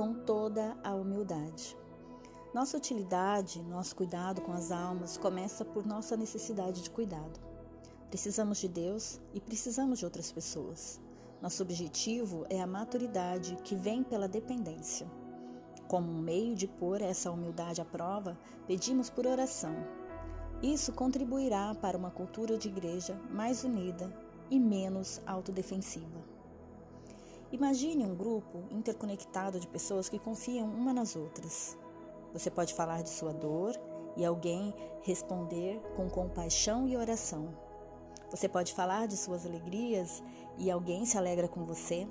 com toda a humildade. Nossa utilidade, nosso cuidado com as almas começa por nossa necessidade de cuidado. Precisamos de Deus e precisamos de outras pessoas. Nosso objetivo é a maturidade que vem pela dependência. Como um meio de pôr essa humildade à prova, pedimos por oração. Isso contribuirá para uma cultura de igreja mais unida e menos autodefensiva. Imagine um grupo interconectado de pessoas que confiam uma nas outras. Você pode falar de sua dor e alguém responder com compaixão e oração. Você pode falar de suas alegrias e alguém se alegra com você.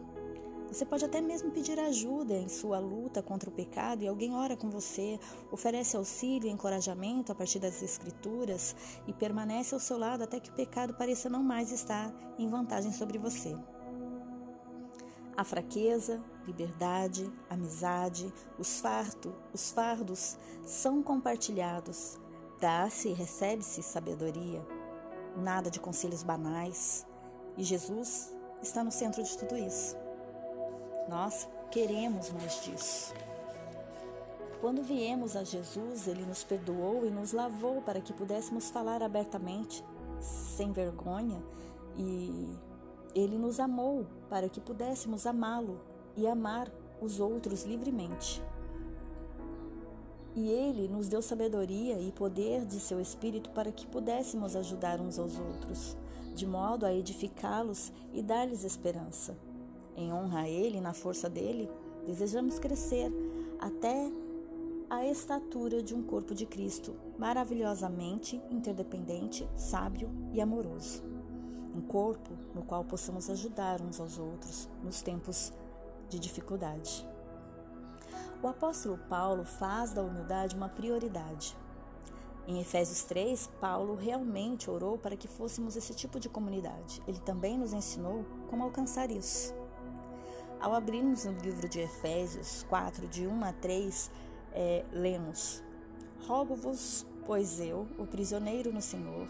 Você pode até mesmo pedir ajuda em sua luta contra o pecado e alguém ora com você, oferece auxílio e encorajamento a partir das Escrituras e permanece ao seu lado até que o pecado pareça não mais estar em vantagem sobre você. A fraqueza, liberdade, amizade, os, farto, os fardos são compartilhados. Dá-se e recebe-se sabedoria. Nada de conselhos banais. E Jesus está no centro de tudo isso. Nós queremos mais disso. Quando viemos a Jesus, ele nos perdoou e nos lavou para que pudéssemos falar abertamente, sem vergonha e ele nos amou para que pudéssemos amá-lo e amar os outros livremente. E ele nos deu sabedoria e poder de seu espírito para que pudéssemos ajudar uns aos outros, de modo a edificá-los e dar-lhes esperança. Em honra a ele e na força dele, desejamos crescer até a estatura de um corpo de Cristo, maravilhosamente interdependente, sábio e amoroso um corpo no qual possamos ajudar uns aos outros nos tempos de dificuldade. O apóstolo Paulo faz da humildade uma prioridade. Em Efésios 3, Paulo realmente orou para que fôssemos esse tipo de comunidade. Ele também nos ensinou como alcançar isso. Ao abrirmos o livro de Efésios 4, de 1 a 3, é, lemos: Rogo-vos, pois eu, o prisioneiro no Senhor,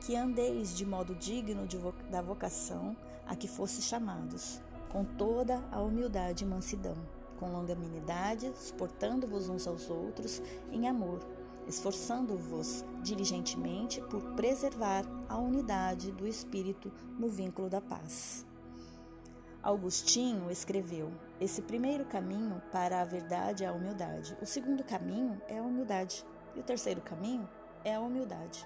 que andeis de modo digno de vo da vocação a que fosse chamados, com toda a humildade e mansidão, com longanimidade, suportando-vos uns aos outros em amor, esforçando-vos diligentemente por preservar a unidade do Espírito no vínculo da paz. Augustinho escreveu: Esse primeiro caminho para a verdade é a humildade, o segundo caminho é a humildade, e o terceiro caminho é a humildade.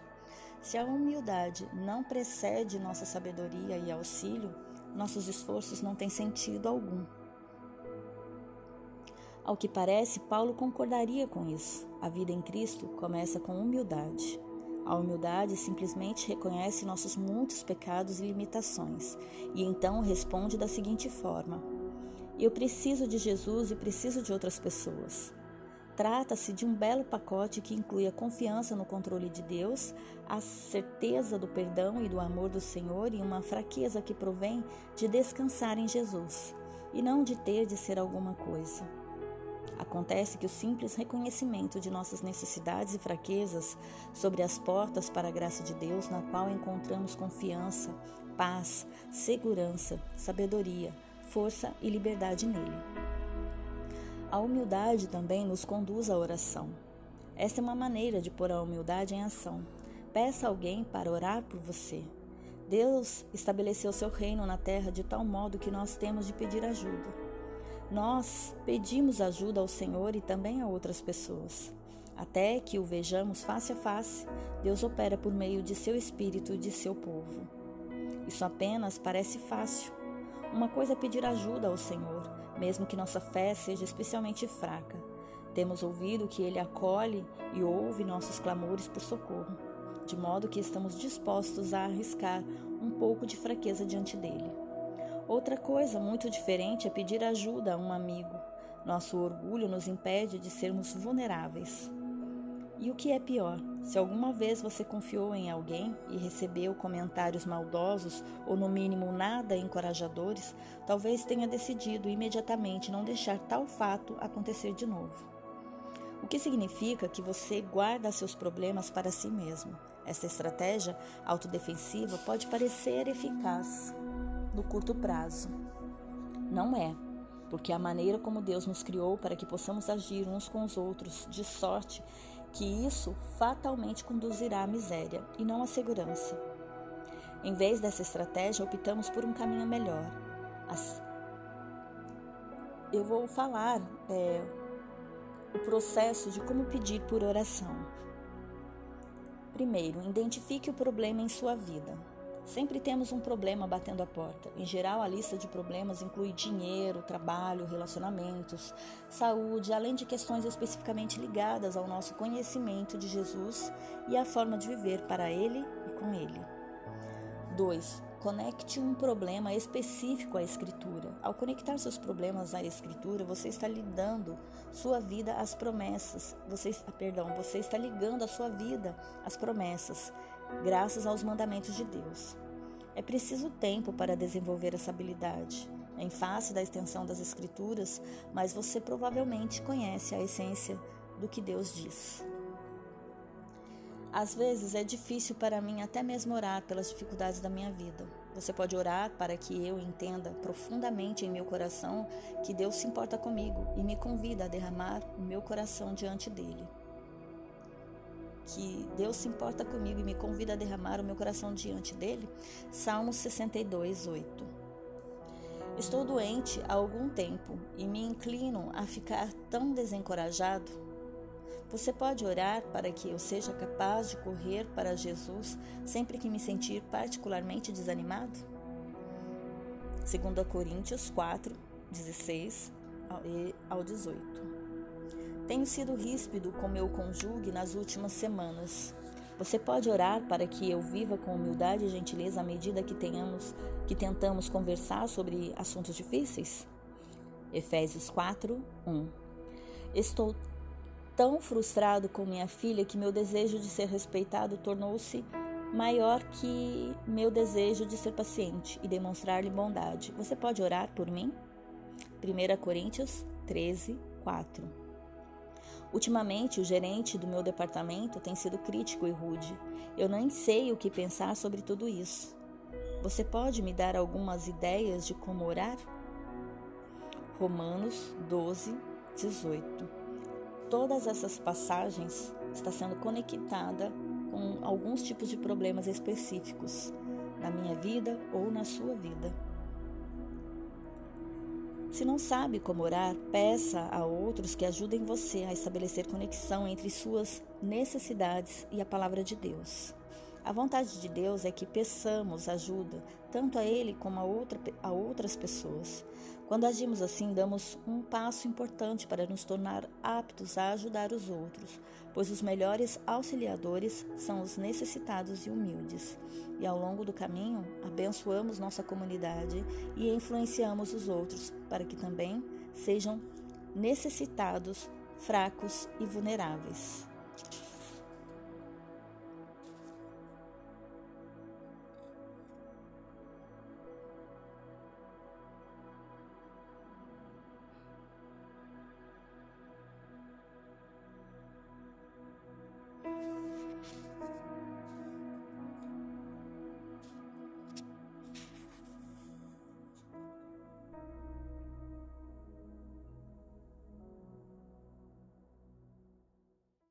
Se a humildade não precede nossa sabedoria e auxílio, nossos esforços não têm sentido algum. Ao que parece, Paulo concordaria com isso. A vida em Cristo começa com humildade. A humildade simplesmente reconhece nossos muitos pecados e limitações e então responde da seguinte forma: Eu preciso de Jesus e preciso de outras pessoas. Trata-se de um belo pacote que inclui a confiança no controle de Deus, a certeza do perdão e do amor do Senhor e uma fraqueza que provém de descansar em Jesus e não de ter de ser alguma coisa. Acontece que o simples reconhecimento de nossas necessidades e fraquezas sobre as portas para a graça de Deus, na qual encontramos confiança, paz, segurança, sabedoria, força e liberdade nele. A humildade também nos conduz à oração. Esta é uma maneira de pôr a humildade em ação. Peça alguém para orar por você. Deus estabeleceu seu reino na terra de tal modo que nós temos de pedir ajuda. Nós pedimos ajuda ao Senhor e também a outras pessoas. Até que o vejamos face a face, Deus opera por meio de seu Espírito e de seu povo. Isso apenas parece fácil. Uma coisa é pedir ajuda ao Senhor, mesmo que nossa fé seja especialmente fraca. Temos ouvido que Ele acolhe e ouve nossos clamores por socorro, de modo que estamos dispostos a arriscar um pouco de fraqueza diante dele. Outra coisa muito diferente é pedir ajuda a um amigo. Nosso orgulho nos impede de sermos vulneráveis. E o que é pior, se alguma vez você confiou em alguém e recebeu comentários maldosos ou, no mínimo, nada encorajadores, talvez tenha decidido imediatamente não deixar tal fato acontecer de novo. O que significa que você guarda seus problemas para si mesmo. Esta estratégia autodefensiva pode parecer eficaz no curto prazo. Não é. porque a maneira como Deus nos criou para que possamos agir uns com os outros, de sorte que isso fatalmente conduzirá à miséria e não à segurança. Em vez dessa estratégia, optamos por um caminho melhor. Eu vou falar é, o processo de como pedir por oração. Primeiro, identifique o problema em sua vida. Sempre temos um problema batendo a porta. Em geral, a lista de problemas inclui dinheiro, trabalho, relacionamentos, saúde, além de questões especificamente ligadas ao nosso conhecimento de Jesus e à forma de viver para Ele e com Ele. 2. Conecte um problema específico à Escritura. Ao conectar seus problemas à Escritura, você está ligando sua vida às promessas. Você, perdão, você está ligando a sua vida às promessas, graças aos mandamentos de Deus. É preciso tempo para desenvolver essa habilidade. É em face da extensão das Escrituras, mas você provavelmente conhece a essência do que Deus diz. Às vezes é difícil para mim até mesmo orar pelas dificuldades da minha vida. Você pode orar para que eu entenda profundamente em meu coração que Deus se importa comigo e me convida a derramar o meu coração diante dele. Que Deus se importa comigo e me convida a derramar o meu coração diante dele. Salmos 62, 8. Estou doente há algum tempo e me inclino a ficar tão desencorajado você pode orar para que eu seja capaz de correr para Jesus sempre que me sentir particularmente desanimado? 2 Coríntios 4, 16 ao 18. Tenho sido ríspido com meu conjugue nas últimas semanas. Você pode orar para que eu viva com humildade e gentileza à medida que tenhamos que tentamos conversar sobre assuntos difíceis? Efésios 4, 1. Estou tão frustrado com minha filha que meu desejo de ser respeitado tornou-se maior que meu desejo de ser paciente e demonstrar-lhe bondade. Você pode orar por mim? 1 Coríntios 13, 4. Ultimamente, o gerente do meu departamento tem sido crítico e rude. Eu nem sei o que pensar sobre tudo isso. Você pode me dar algumas ideias de como orar? Romanos 12, 18 todas essas passagens está sendo conectada com alguns tipos de problemas específicos na minha vida ou na sua vida. Se não sabe como orar, peça a outros que ajudem você a estabelecer conexão entre suas necessidades e a palavra de Deus. A vontade de Deus é que peçamos ajuda tanto a Ele como a, outra, a outras pessoas. Quando agimos assim, damos um passo importante para nos tornar aptos a ajudar os outros, pois os melhores auxiliadores são os necessitados e humildes. E ao longo do caminho, abençoamos nossa comunidade e influenciamos os outros para que também sejam necessitados, fracos e vulneráveis.